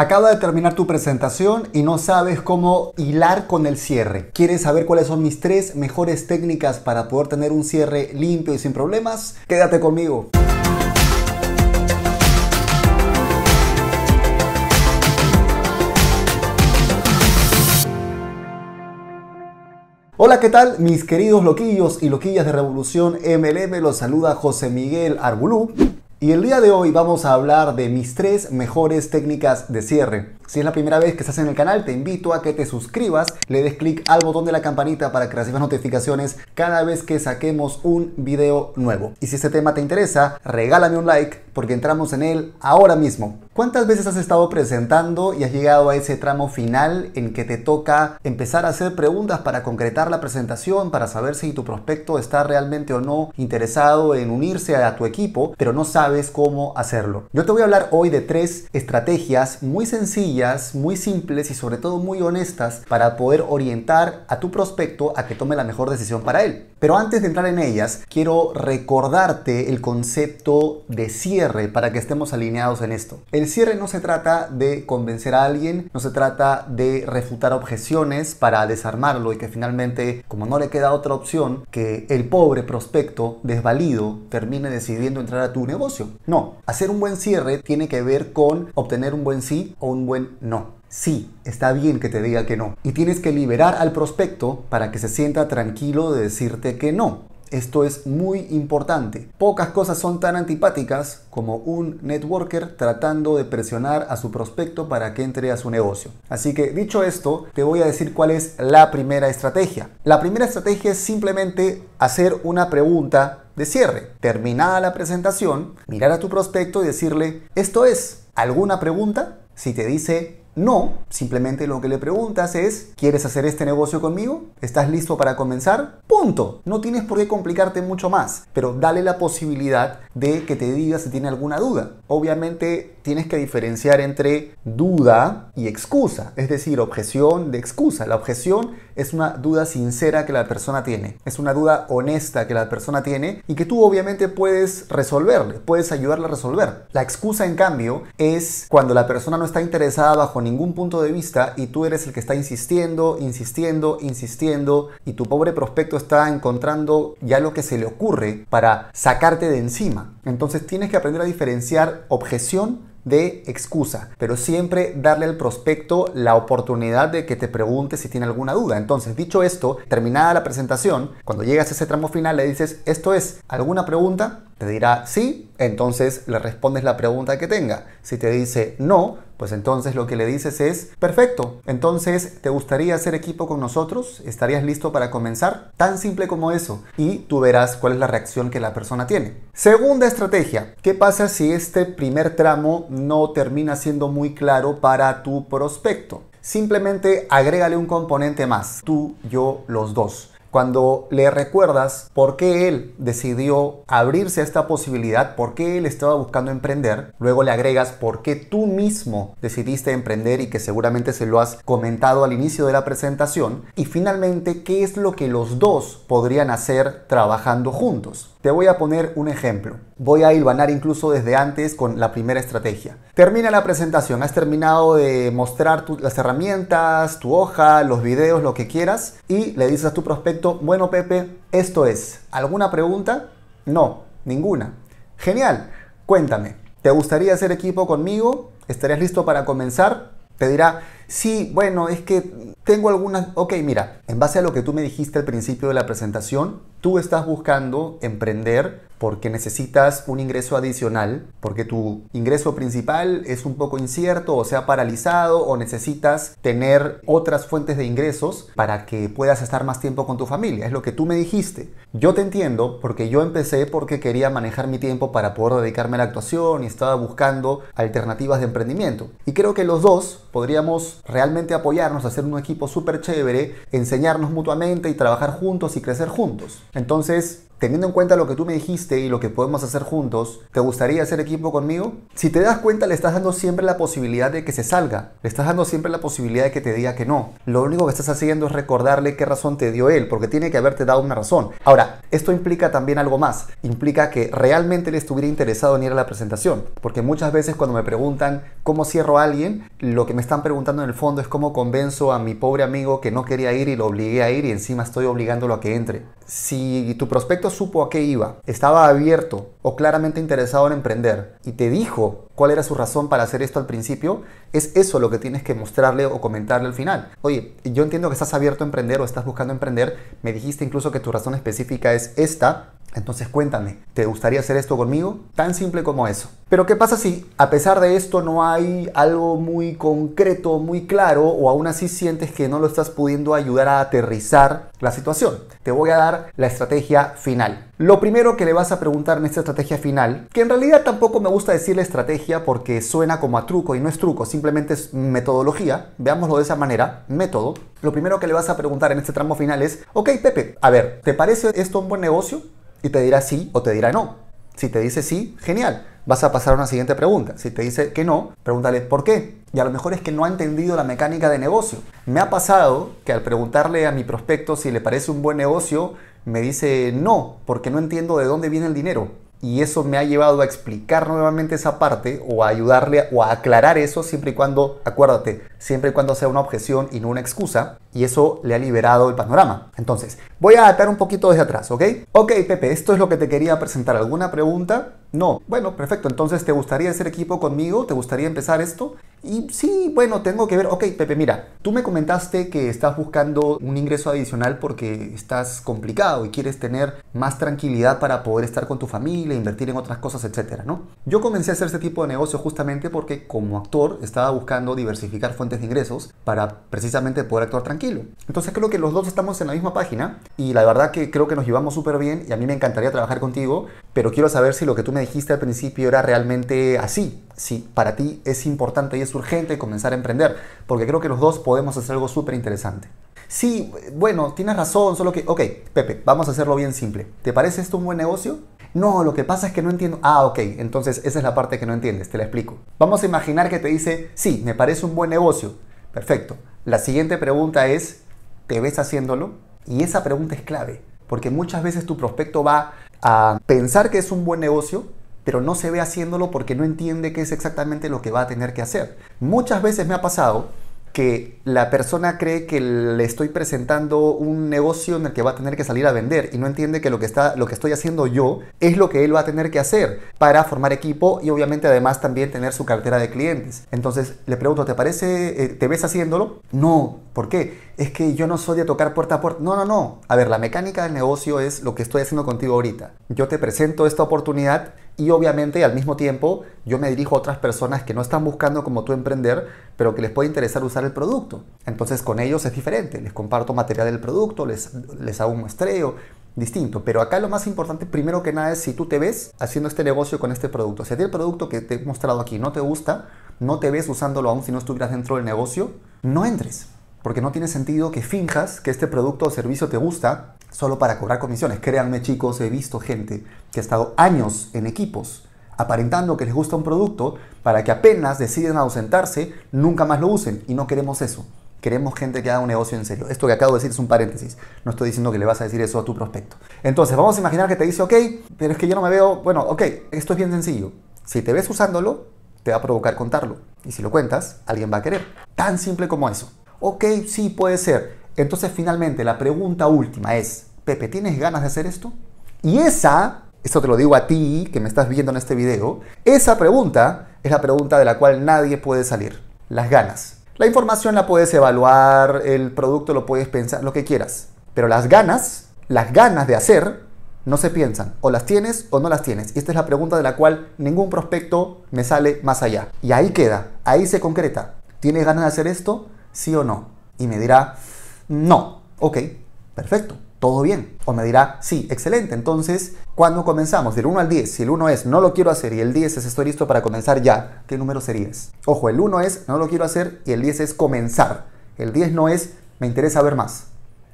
Acaba de terminar tu presentación y no sabes cómo hilar con el cierre. ¿Quieres saber cuáles son mis tres mejores técnicas para poder tener un cierre limpio y sin problemas? Quédate conmigo. Hola, ¿qué tal? Mis queridos loquillos y loquillas de Revolución MLM, los saluda José Miguel Arbulú. Y el día de hoy vamos a hablar de mis tres mejores técnicas de cierre. Si es la primera vez que estás en el canal, te invito a que te suscribas, le des clic al botón de la campanita para que recibas notificaciones cada vez que saquemos un video nuevo. Y si este tema te interesa, regálame un like porque entramos en él ahora mismo. ¿Cuántas veces has estado presentando y has llegado a ese tramo final en que te toca empezar a hacer preguntas para concretar la presentación, para saber si tu prospecto está realmente o no interesado en unirse a tu equipo, pero no sabes cómo hacerlo? Yo te voy a hablar hoy de tres estrategias muy sencillas muy simples y sobre todo muy honestas para poder orientar a tu prospecto a que tome la mejor decisión para él. Pero antes de entrar en ellas, quiero recordarte el concepto de cierre para que estemos alineados en esto. El cierre no se trata de convencer a alguien, no se trata de refutar objeciones para desarmarlo y que finalmente, como no le queda otra opción, que el pobre prospecto desvalido termine decidiendo entrar a tu negocio. No, hacer un buen cierre tiene que ver con obtener un buen sí o un buen no. Sí, está bien que te diga que no. Y tienes que liberar al prospecto para que se sienta tranquilo de decirte que no. Esto es muy importante. Pocas cosas son tan antipáticas como un networker tratando de presionar a su prospecto para que entre a su negocio. Así que dicho esto, te voy a decir cuál es la primera estrategia. La primera estrategia es simplemente hacer una pregunta de cierre. Terminada la presentación, mirar a tu prospecto y decirle, esto es, ¿alguna pregunta? Si te dice no, simplemente lo que le preguntas es, ¿quieres hacer este negocio conmigo? ¿Estás listo para comenzar? Punto. No tienes por qué complicarte mucho más, pero dale la posibilidad de que te diga si tiene alguna duda. Obviamente tienes que diferenciar entre duda y excusa, es decir, objeción de excusa. La objeción es una duda sincera que la persona tiene, es una duda honesta que la persona tiene y que tú obviamente puedes resolverle, puedes ayudarle a resolver. La excusa, en cambio, es cuando la persona no está interesada bajo ningún punto de vista y tú eres el que está insistiendo, insistiendo, insistiendo y tu pobre prospecto está encontrando ya lo que se le ocurre para sacarte de encima. Entonces tienes que aprender a diferenciar objeción de excusa, pero siempre darle al prospecto la oportunidad de que te pregunte si tiene alguna duda. Entonces, dicho esto, terminada la presentación, cuando llegas a ese tramo final le dices, ¿esto es alguna pregunta? Te dirá sí, entonces le respondes la pregunta que tenga. Si te dice no, pues entonces lo que le dices es, perfecto, entonces ¿te gustaría hacer equipo con nosotros? ¿Estarías listo para comenzar? Tan simple como eso. Y tú verás cuál es la reacción que la persona tiene. Segunda estrategia, ¿qué pasa si este primer tramo no termina siendo muy claro para tu prospecto? Simplemente agrégale un componente más, tú, yo, los dos. Cuando le recuerdas por qué él decidió abrirse a esta posibilidad, por qué él estaba buscando emprender, luego le agregas por qué tú mismo decidiste emprender y que seguramente se lo has comentado al inicio de la presentación, y finalmente qué es lo que los dos podrían hacer trabajando juntos. Te voy a poner un ejemplo. Voy a hilvanar incluso desde antes con la primera estrategia. Termina la presentación, has terminado de mostrar las herramientas, tu hoja, los videos, lo que quieras, y le dices a tu prospecto, bueno Pepe, esto es, ¿alguna pregunta? No, ninguna. Genial, cuéntame, ¿te gustaría hacer equipo conmigo? ¿Estarías listo para comenzar? Te dirá, sí, bueno, es que tengo algunas... Ok, mira, en base a lo que tú me dijiste al principio de la presentación, tú estás buscando emprender porque necesitas un ingreso adicional, porque tu ingreso principal es un poco incierto o se ha paralizado o necesitas tener otras fuentes de ingresos para que puedas estar más tiempo con tu familia. Es lo que tú me dijiste. Yo te entiendo porque yo empecé porque quería manejar mi tiempo para poder dedicarme a la actuación y estaba buscando alternativas de emprendimiento. Y creo que los dos podríamos realmente apoyarnos, hacer un equipo súper chévere, enseñarnos mutuamente y trabajar juntos y crecer juntos. Entonces, teniendo en cuenta lo que tú me dijiste y lo que podemos hacer juntos, ¿te gustaría hacer equipo conmigo? Si te das cuenta, le estás dando siempre la posibilidad de que se salga. Le estás dando siempre la posibilidad de que te diga que no. Lo único que estás haciendo es recordarle qué razón te dio él, porque tiene que haberte dado una razón. Ahora, esto implica también algo más. Implica que realmente le estuviera interesado en ir a la presentación. Porque muchas veces cuando me preguntan cómo cierro a alguien, lo que me están preguntando en el fondo es cómo convenzo a mi pobre amigo que no quería ir y lo obligué a ir y encima estoy obligándolo a que entre. Si tu prospecto supo a qué iba, estaba abierto o claramente interesado en emprender. Y te dijo cuál era su razón para hacer esto al principio, es eso lo que tienes que mostrarle o comentarle al final. Oye, yo entiendo que estás abierto a emprender o estás buscando emprender, me dijiste incluso que tu razón específica es esta, entonces cuéntame, ¿te gustaría hacer esto conmigo? Tan simple como eso. Pero ¿qué pasa si a pesar de esto no hay algo muy concreto, muy claro, o aún así sientes que no lo estás pudiendo ayudar a aterrizar la situación? Te voy a dar la estrategia final. Lo primero que le vas a preguntar en esta estrategia final, que en realidad tampoco me gusta decirle estrategia porque suena como a truco y no es truco, simplemente es metodología, veámoslo de esa manera, método. Lo primero que le vas a preguntar en este tramo final es, ok Pepe, a ver, ¿te parece esto un buen negocio? Y te dirá sí o te dirá no. Si te dice sí, genial. Vas a pasar a una siguiente pregunta. Si te dice que no, pregúntale por qué. Y a lo mejor es que no ha entendido la mecánica de negocio. Me ha pasado que al preguntarle a mi prospecto si le parece un buen negocio, me dice no, porque no entiendo de dónde viene el dinero. Y eso me ha llevado a explicar nuevamente esa parte o a ayudarle o a aclarar eso siempre y cuando, acuérdate, siempre y cuando sea una objeción y no una excusa. Y eso le ha liberado el panorama. Entonces, voy a atar un poquito desde atrás, ¿ok? Ok, Pepe, esto es lo que te quería presentar. ¿Alguna pregunta? No. Bueno, perfecto. Entonces, ¿te gustaría hacer equipo conmigo? ¿Te gustaría empezar esto? Y sí, bueno, tengo que ver. Ok, Pepe, mira, tú me comentaste que estás buscando un ingreso adicional porque estás complicado y quieres tener más tranquilidad para poder estar con tu familia, invertir en otras cosas, etcétera, ¿no? Yo comencé a hacer este tipo de negocio justamente porque como actor estaba buscando diversificar fuentes de ingresos para precisamente poder actuar tranquilo. Entonces creo que los dos estamos en la misma página y la verdad que creo que nos llevamos súper bien y a mí me encantaría trabajar contigo, pero quiero saber si lo que tú me dijiste al principio era realmente así, si para ti es importante y es urgente comenzar a emprender, porque creo que los dos podemos hacer algo súper interesante. Sí, bueno, tienes razón, solo que, ok, Pepe, vamos a hacerlo bien simple. ¿Te parece esto un buen negocio? No, lo que pasa es que no entiendo. Ah, ok, entonces esa es la parte que no entiendes, te la explico. Vamos a imaginar que te dice, sí, me parece un buen negocio. Perfecto. La siguiente pregunta es, ¿te ves haciéndolo? Y esa pregunta es clave, porque muchas veces tu prospecto va a pensar que es un buen negocio, pero no se ve haciéndolo porque no entiende qué es exactamente lo que va a tener que hacer. Muchas veces me ha pasado que la persona cree que le estoy presentando un negocio en el que va a tener que salir a vender y no entiende que lo que, está, lo que estoy haciendo yo es lo que él va a tener que hacer para formar equipo y obviamente además también tener su cartera de clientes. Entonces le pregunto, ¿te parece, eh, te ves haciéndolo? No, ¿por qué? Es que yo no soy de tocar puerta a puerta. No, no, no. A ver, la mecánica del negocio es lo que estoy haciendo contigo ahorita. Yo te presento esta oportunidad y obviamente al mismo tiempo yo me dirijo a otras personas que no están buscando como tú emprender, pero que les puede interesar usar el producto. Entonces con ellos es diferente, les comparto material del producto, les, les hago un muestreo, distinto. Pero acá lo más importante, primero que nada, es si tú te ves haciendo este negocio con este producto. Si a ti el producto que te he mostrado aquí no te gusta, no te ves usándolo aún si no estuvieras dentro del negocio, no entres. Porque no tiene sentido que finjas que este producto o servicio te gusta solo para cobrar comisiones. Créanme chicos, he visto gente que ha estado años en equipos aparentando que les gusta un producto para que apenas deciden ausentarse, nunca más lo usen. Y no queremos eso. Queremos gente que haga un negocio en serio. Esto que acabo de decir es un paréntesis. No estoy diciendo que le vas a decir eso a tu prospecto. Entonces, vamos a imaginar que te dice, ok, pero es que yo no me veo, bueno, ok, esto es bien sencillo. Si te ves usándolo, te va a provocar contarlo. Y si lo cuentas, alguien va a querer. Tan simple como eso. Ok, sí, puede ser. Entonces, finalmente, la pregunta última es, Pepe, ¿tienes ganas de hacer esto? Y esa, esto te lo digo a ti que me estás viendo en este video, esa pregunta es la pregunta de la cual nadie puede salir. Las ganas. La información la puedes evaluar, el producto lo puedes pensar, lo que quieras. Pero las ganas, las ganas de hacer, no se piensan. O las tienes o no las tienes. Y esta es la pregunta de la cual ningún prospecto me sale más allá. Y ahí queda, ahí se concreta. ¿Tienes ganas de hacer esto? Sí o no. Y me dirá, no. Ok, perfecto todo bien. O me dirá, sí, excelente. Entonces, ¿cuándo comenzamos? Del 1 al 10. Si el 1 es no lo quiero hacer y el 10 es estoy listo para comenzar ya, ¿qué número serías? Ojo, el 1 es no lo quiero hacer y el 10 es comenzar. El 10 no es me interesa ver más.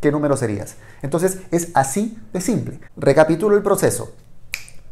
¿qué número serías? Entonces es así de simple. Recapitulo el proceso.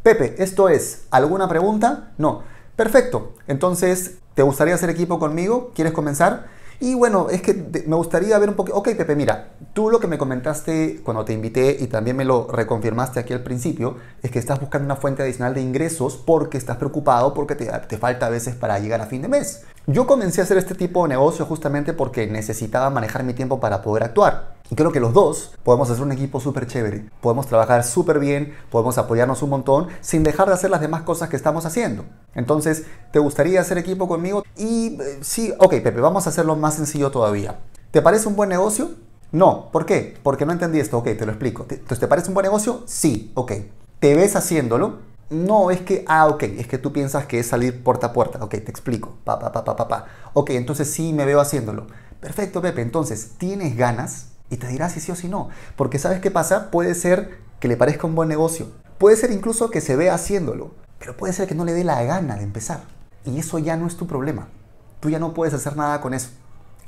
Pepe, ¿esto es alguna pregunta? No. Perfecto. Entonces, ¿te gustaría hacer equipo conmigo? ¿Quieres comenzar? Y bueno, es que me gustaría ver un poco... Ok, Pepe, mira, tú lo que me comentaste cuando te invité y también me lo reconfirmaste aquí al principio, es que estás buscando una fuente adicional de ingresos porque estás preocupado, porque te, te falta a veces para llegar a fin de mes. Yo comencé a hacer este tipo de negocio justamente porque necesitaba manejar mi tiempo para poder actuar. Y creo que los dos podemos hacer un equipo súper chévere, podemos trabajar súper bien, podemos apoyarnos un montón sin dejar de hacer las demás cosas que estamos haciendo. Entonces, ¿te gustaría hacer equipo conmigo? Y eh, sí, ok, Pepe, vamos a hacerlo más sencillo todavía. ¿Te parece un buen negocio? No, ¿por qué? Porque no entendí esto, ok, te lo explico. Entonces, ¿te parece un buen negocio? Sí, ok. ¿Te ves haciéndolo? No, es que, ah, ok, es que tú piensas que es salir puerta a puerta. Ok, te explico. Pa, pa, pa, pa, pa, pa. Ok, entonces sí me veo haciéndolo. Perfecto, Pepe. Entonces, ¿tienes ganas? Y te dirá si sí o si no. Porque ¿sabes qué pasa? Puede ser que le parezca un buen negocio. Puede ser incluso que se vea haciéndolo. Pero puede ser que no le dé la gana de empezar. Y eso ya no es tu problema. Tú ya no puedes hacer nada con eso.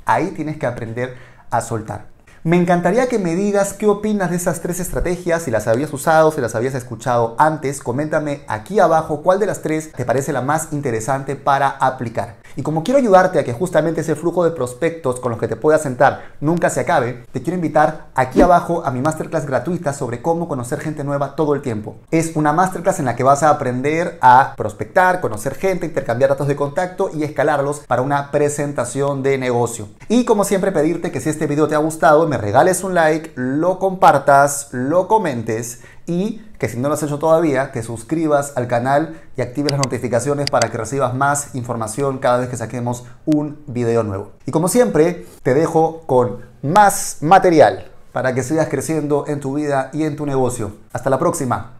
Ahí tienes que aprender a soltar. Me encantaría que me digas qué opinas de esas tres estrategias, si las habías usado, si las habías escuchado antes. Coméntame aquí abajo cuál de las tres te parece la más interesante para aplicar. Y como quiero ayudarte a que justamente ese flujo de prospectos con los que te puedas sentar nunca se acabe, te quiero invitar aquí abajo a mi masterclass gratuita sobre cómo conocer gente nueva todo el tiempo. Es una masterclass en la que vas a aprender a prospectar, conocer gente, intercambiar datos de contacto y escalarlos para una presentación de negocio. Y como siempre pedirte que si este video te ha gustado me regales un like, lo compartas, lo comentes y que si no lo has hecho todavía, te suscribas al canal y actives las notificaciones para que recibas más información cada vez que saquemos un video nuevo. Y como siempre, te dejo con más material para que sigas creciendo en tu vida y en tu negocio. Hasta la próxima.